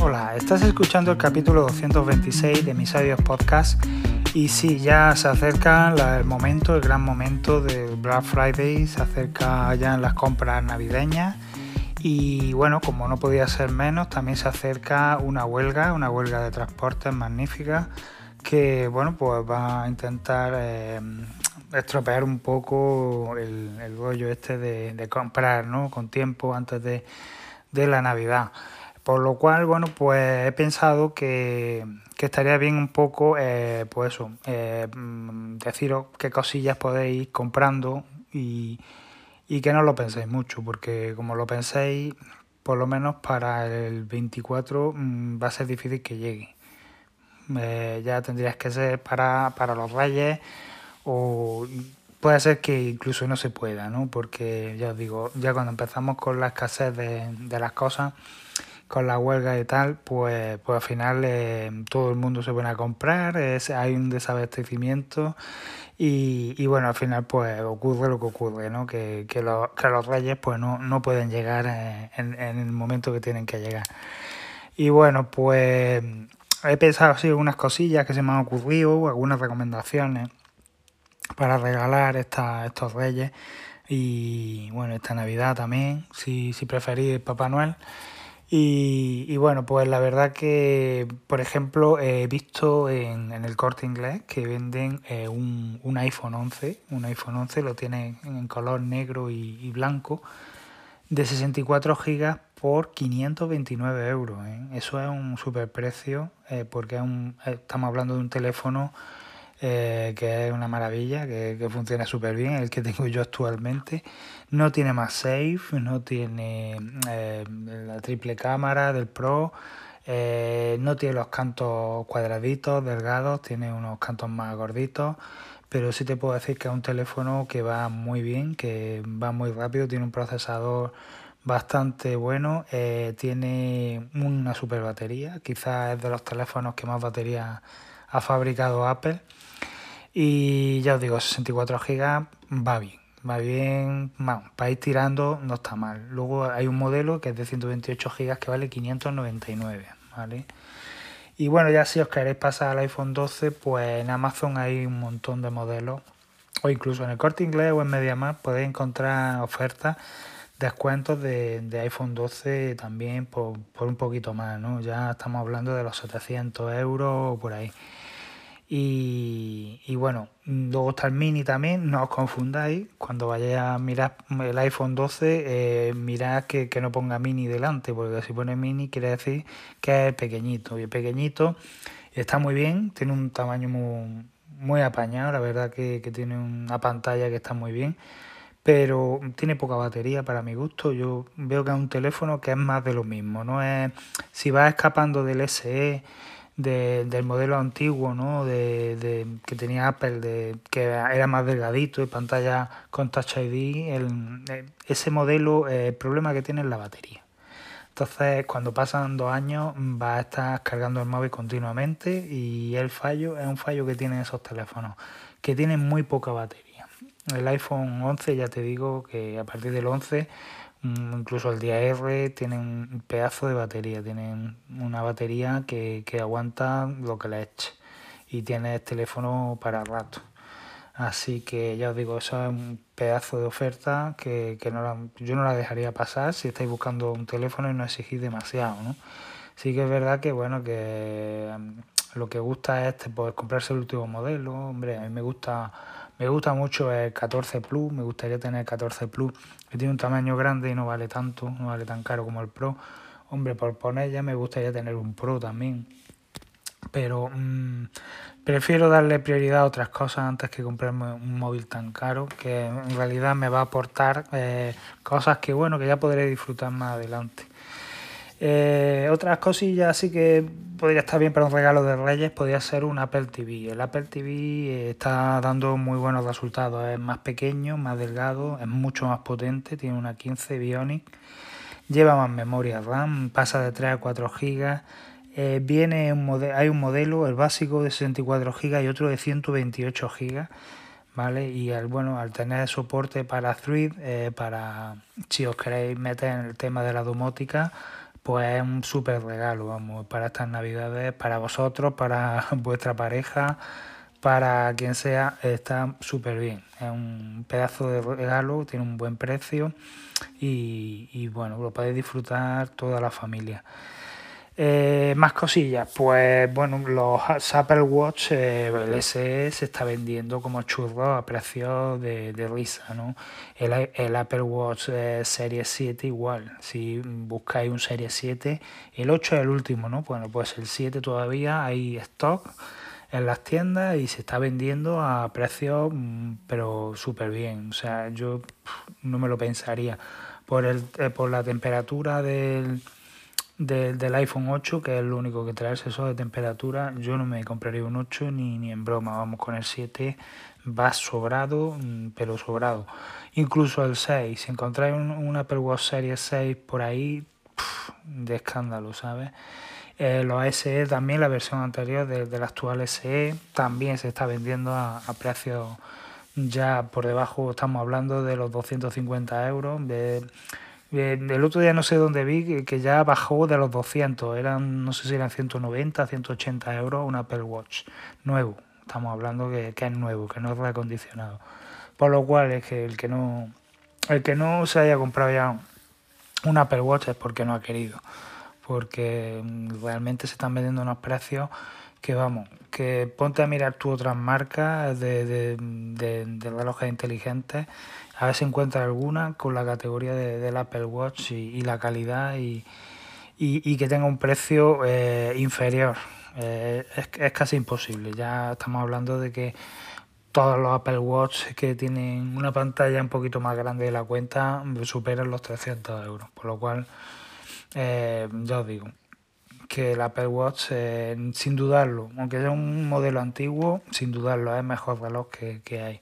Hola, estás escuchando el capítulo 226 de Mis Sabios Podcast y sí, ya se acerca el momento, el gran momento del Black Friday, se acerca ya las compras navideñas y bueno, como no podía ser menos, también se acerca una huelga, una huelga de transportes magnífica que bueno, pues va a intentar eh, estropear un poco el, rollo este de, comprar, ¿no? Con tiempo antes de, la Navidad. Por lo cual, bueno, pues he pensado que, estaría bien un poco, eh, pues eso, eh, deciros qué cosillas podéis ir comprando y, y que no lo penséis mucho, porque como lo penséis, por lo menos para el 24 mm, va a ser difícil que llegue. Eh, ya tendrías que ser para, para los reyes o puede ser que incluso no se pueda, ¿no? Porque ya os digo, ya cuando empezamos con la escasez de, de las cosas, con la huelga y tal, pues, pues al final eh, todo el mundo se pone a comprar, es, hay un desabastecimiento y, y, bueno, al final pues ocurre lo que ocurre, ¿no? Que, que, los, que los reyes pues no, no pueden llegar eh, en, en, el momento que tienen que llegar. Y bueno, pues he pensado así algunas cosillas que se me han ocurrido, algunas recomendaciones para regalar esta, estos reyes y bueno, esta Navidad también, si, si preferís Papá Noel. Y, bueno, pues la verdad que, por ejemplo, he visto en, el corte inglés que venden eh, un, un, iPhone 11. Un iPhone 11 lo tienen en color negro y, blanco de 64 gigas por 529 euros. ¿eh? Eso es un super precio eh, porque estamos hablando de un teléfono eh, que es una maravilla, que, funciona súper bien, el que tengo yo actualmente. No tiene más safe, no tiene eh, la triple cámara del Pro, eh, no tiene los cantos cuadraditos, delgados, tiene unos cantos más gorditos, pero sí te puedo decir que es un teléfono que va muy bien, que va muy rápido, tiene un procesador bastante bueno, tiene una super batería, quizás es de los teléfonos que más batería ha fabricado Apple y ya os digo, 64 GB va bien, va bien, para ir tirando no está mal. Luego hay un modelo que es de 128 GB que vale 599, ¿vale? Y bueno, ya si os queréis pasar al iPhone 12, pues en Amazon hay un montón de modelos, o incluso en el corte inglés o en MediaMarkt podéis encontrar ofertas, descuentos de, de iPhone 12 también por, por, un poquito más, ¿no? Ya estamos hablando de los 700 euros o por ahí. Y, bueno, luego está el mini también, no os confundáis, cuando vayáis a mirar el iPhone 12, eh, mirad que, no ponga mini delante, porque si pone mini quiere decir que es pequeñito, y el pequeñito está muy bien, tiene un tamaño muy, muy apañado, la verdad que, que tiene una pantalla que está muy bien, pero tiene poca batería para mi gusto, yo veo que es un teléfono que es más de lo mismo, no es, si va escapando del SE, del modelo antiguo, ¿no? De, que tenía Apple, de, que era más delgadito y pantalla con Touch ID, el, ese modelo, el problema que tiene es la batería. Entonces, cuando pasan dos años, va a estar cargando el móvil continuamente y el fallo es un fallo que tienen esos teléfonos, que tienen muy poca batería. El iPhone 11, ya te digo que a partir del 11 Mm, incluso el día R tienen un pedazo de batería, tienen una batería que, que aguanta lo que le eche y tiene teléfono para rato. Así que ya os digo, eso es un pedazo de oferta que, que no yo no la dejaría pasar si estáis buscando un teléfono y no exigís demasiado, ¿no? Sí que es verdad que bueno que mm, lo que gusta es poder comprarse el último modelo, hombre, a mí me gusta me gusta mucho el 14 Plus, me gustaría tener el 14 Plus, que tiene un tamaño grande y no vale tanto, no vale tan caro como el Pro. Hombre, por poner ya me gustaría tener un Pro también. Pero mmm, prefiero darle prioridad a otras cosas antes que comprarme un móvil tan caro, que en realidad me va a aportar eh, cosas que bueno, que ya podré disfrutar más adelante. Eh, otras cosillas así que podría estar bien para un regalo de Reyes, podría ser un Apple TV. El Apple TV eh, está dando muy buenos resultados, es más pequeño, más delgado, es mucho más potente, tiene una 15 Bionic, lleva más memoria RAM, pasa de 3 a 4 GB. Eh, viene un hay un modelo, el básico de 64 GB y otro de 128 GB. ¿Vale? Y al, bueno, al tener soporte para Thread, para si os queréis meter en el tema de la domótica, pues es un súper regalo, vamos, para estas navidades, para vosotros, para vuestra pareja, para quien sea, está súper bien. Es un pedazo de regalo, tiene un buen precio y, y bueno, lo podéis disfrutar toda la familia. Eh, más cosillas, pues bueno, los Apple Watch, eh, el SE está vendiendo como churro a precios de, risa, ¿no? El, Apple Watch eh, Serie 7 igual, si buscáis un Serie 7, el 8 es el último, ¿no? Bueno, pues el 7 todavía hay stock en las tiendas y se está vendiendo a precios, mm, pero súper bien, o sea, yo no me lo pensaría por, el, por la temperatura del del iPhone 8, que es el único que trae eso de temperatura, yo no me compraría un 8 ni, ni en broma, vamos con el 7, va sobrado, mm, pero sobrado. Incluso el 6, si encontráis un, Apple Watch Series 6 por ahí, de escándalo, ¿sabes? Eh, los SE también, la versión anterior del actual SE, también se está vendiendo a, a precios ya por debajo, estamos hablando de los 250 euros. De, el otro día no sé dónde vi que, ya bajó de los 200, eran no sé si eran 190, 180 euros un Apple Watch nuevo. Estamos hablando que, es nuevo, que no es reacondicionado. Por lo cual es que el que no el que no se haya comprado ya un Apple Watch es porque no ha querido, porque realmente se están vendiendo unos precios que vamos, que ponte a mirar tú otras marcas de, de, de, relojes inteligentes a ver si encuentra alguna con la categoría de, del Apple Watch y, la calidad y, y, que tenga un precio eh, inferior. Eh, es, es, casi imposible. Ya estamos hablando de que todos los Apple Watch que tienen una pantalla un poquito más grande de la cuenta superan los 300 euros. Por lo cual, eh, ya os digo que el Apple Watch, sin dudarlo, aunque sea un modelo antiguo, sin dudarlo, es el mejor reloj que, que hay.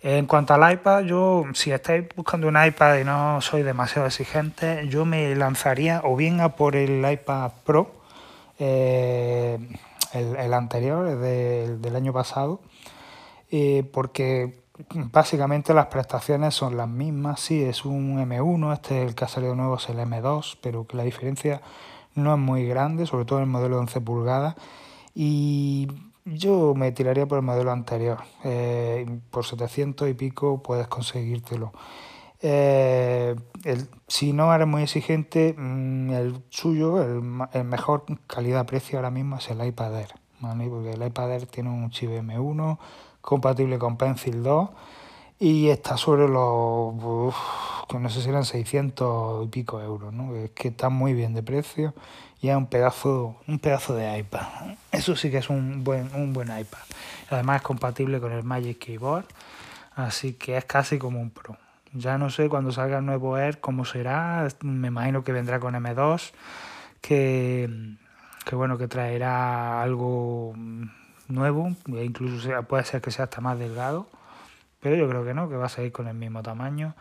En cuanto al iPad, yo si estáis buscando un iPad y no soy demasiado exigente, yo me lanzaría o bien a por el iPad Pro, eh, el, anterior, el del año pasado, eh, porque básicamente las prestaciones son las mismas. Sí, es un M1, este el que ha salido nuevo es el M2, pero que la diferencia no es muy grande, sobre todo en el modelo de 11 pulgadas. Y yo me tiraría por el modelo anterior. Eh, por 700 y pico puedes conseguírtelo. Eh, si no eres muy exigente, mm, el suyo, el, mejor calidad-precio ahora mismo es el iPad Air. Porque el iPad Air tiene un chip M1 compatible con Pencil 2 y está sobre los, que no sé si eran 600 y pico euros, ¿no? Es que está muy bien de precio y es un pedazo, un pedazo de iPad. Eso sí que es un buen, un buen iPad. Además es compatible con el Magic Keyboard, así que es casi como un Pro. Ya no sé cuando salga el nuevo Air cómo será, me imagino que vendrá con M2, que, que bueno, que traerá algo nuevo, e incluso puede ser que sea hasta más delgado, pero yo creo que no, que va a seguir con el mismo tamaño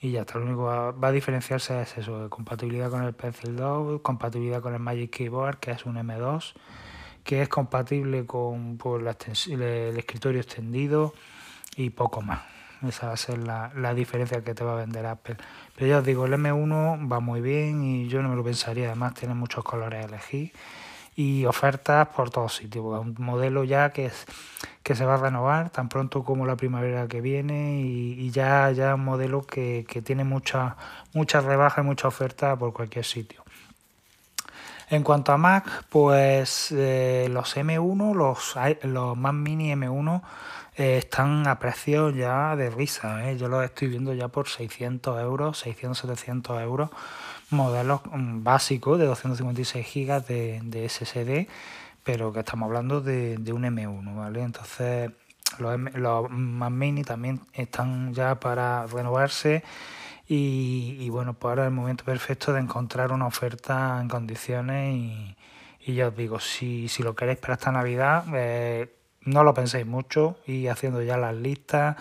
y ya está. Lo único que va, a diferenciarse es eso, compatibilidad con el Pencil 2, compatibilidad con el Magic Keyboard, que es un M2, que es compatible con por la el escritorio extendido y poco más. Esa va a ser la, la, diferencia que te va a vender Apple. Pero ya os digo, el M1 va muy bien y yo no me lo pensaría. Además, tiene muchos colores a elegir y ofertas por todos sitios. Un modelo ya que, es, que se va a renovar tan pronto como la primavera que viene y, ya, ya un modelo que, tiene mucha, mucha rebaja y mucha oferta por cualquier sitio. En cuanto a Mac, pues eh, los M1, los, los Mac Mini M1 eh, están a precios ya de risa. ¿eh? Yo los estoy viendo ya por 600 euros, 600, 700 euros modelos mm, básicos de 256 GB de, de, SSD, pero que estamos hablando de, un M1, ¿vale? Entonces los, los Mac Mini también están ya para renovarse y, bueno, pues ahora es el momento perfecto de encontrar una oferta en condiciones y, ya os digo, si, si lo queréis para esta Navidad, eh, no lo penséis mucho y haciendo ya las listas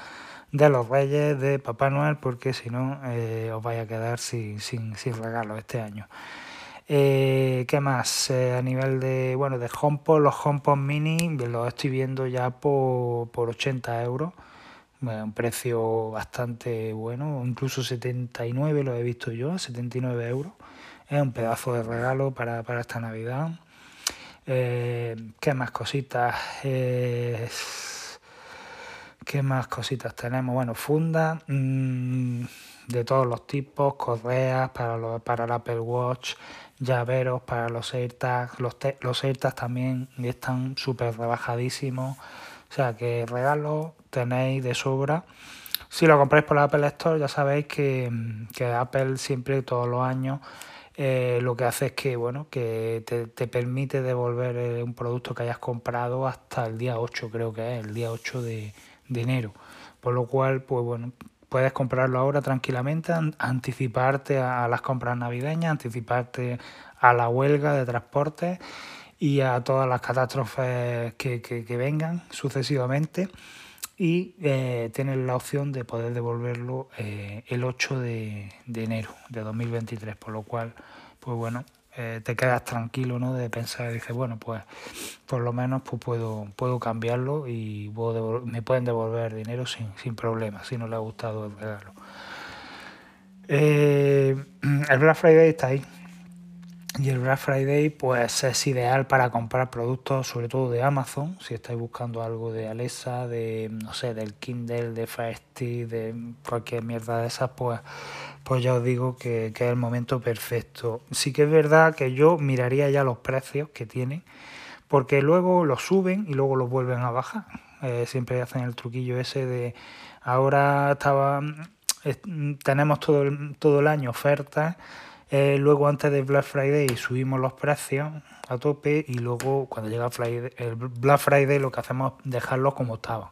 de los Reyes, de Papá Noel, porque si no eh, os vais a quedar sin, sin, sin regalos este año. Eh, ¿Qué más? Eh, a nivel de, bueno, de HomePod, los HomePod mini los estoy viendo ya por, por 80 euros. un precio bastante bueno, incluso 79 lo he visto yo, 79 euros Es un pedazo de regalo para, esta Navidad. ¿Qué más cositas? ¿Qué más cositas tenemos? Bueno, funda mm, de todos los tipos, correas para, para el Apple Watch, llaveros para los AirTags. Los, los AirTags también están súper rebajadísimos. O sea que regalos tenéis de sobra. Si lo compráis por la Apple Store, ya sabéis que, que Apple siempre, todos los años, eh, lo que hace es que bueno que te, te, permite devolver eh, un producto que hayas comprado hasta el día 8 creo que es el día 8 de, de enero. Por lo cual, pues bueno, puedes comprarlo ahora tranquilamente, anticiparte a las compras navideñas, anticiparte a la huelga de transporte y a todas las catástrofes que, que, vengan sucesivamente y eh, tienes la opción de poder devolverlo eh, el 8 de, de enero de 2023, por lo cual, pues bueno, eh, te quedas tranquilo, ¿no? De pensar, dices, bueno, pues por lo menos pues puedo, puedo cambiarlo y me pueden devolver dinero sin, sin problema, si no le ha gustado el regalo. Eh, el Black Friday está ahí. Y el Black Friday pues es ideal para comprar productos, sobre todo de Amazon, si estáis buscando algo de Alexa, de no sé, del Kindle, de Fire de cualquier mierda de esas, pues pues ya os digo que, es el momento perfecto. Sí que es verdad que yo miraría ya los precios que tienen, porque luego los suben y luego los vuelven a bajar. Eh, siempre hacen el truquillo ese de ahora estaba tenemos todo el, todo el año ofertas, eh, luego antes de Black Friday subimos los precios a tope y luego cuando llega el Black Friday lo que hacemos es dejarlos como estaban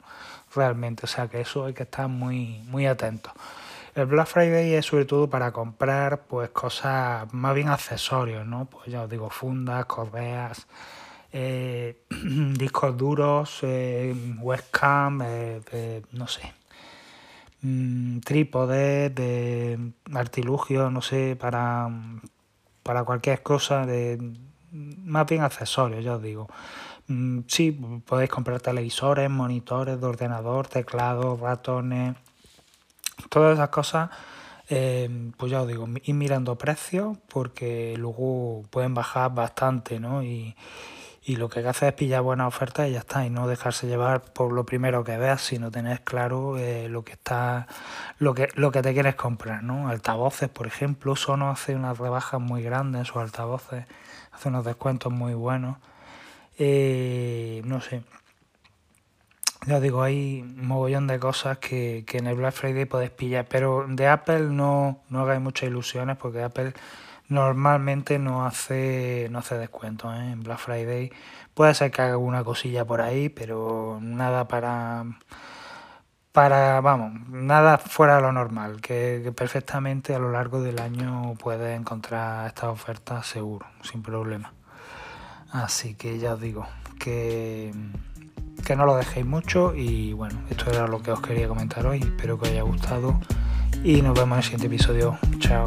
realmente, o sea que eso hay que estar muy, muy atentos. El Black Friday es sobre todo para comprar pues cosas más bien accesorios, ¿no? Pues ya os digo, fundas, correas, eh, discos duros, eh, webcam, eh, no sé, mm, trípodes, de artilugios, no sé, para, para cualquier cosa, de más bien accesorios, ya os digo. Mm, sí, podéis comprar televisores, monitores de ordenador, teclados, ratones, Todas esas cosas, eh, pues ya os digo, ir mirando precios porque luego pueden bajar bastante, ¿no? Y, lo que hay que hacer es pillar buenas ofertas y ya está, y no dejarse llevar por lo primero que veas, sino tener claro eh, lo que está, lo que, lo que te quieres comprar, ¿no? Altavoces, por ejemplo, Sono hace unas rebajas muy grandes en sus altavoces, hace unos descuentos muy buenos. Eh, no sé, ya digo, hay un mogollón de cosas que, que, en el Black Friday podéis pillar, pero de Apple no, no hagáis muchas ilusiones porque Apple normalmente no hace no hace descuentos ¿eh? en Black Friday. Puede ser que haga una cosilla por ahí, pero nada para para vamos, nada fuera de lo normal, que, que perfectamente a lo largo del año puedes encontrar estas ofertas seguro, sin problema. Así que ya os digo que que no lo dejéis mucho y bueno, esto era lo que os quería comentar hoy, espero que os haya gustado y nos vemos en el siguiente episodio. Chao.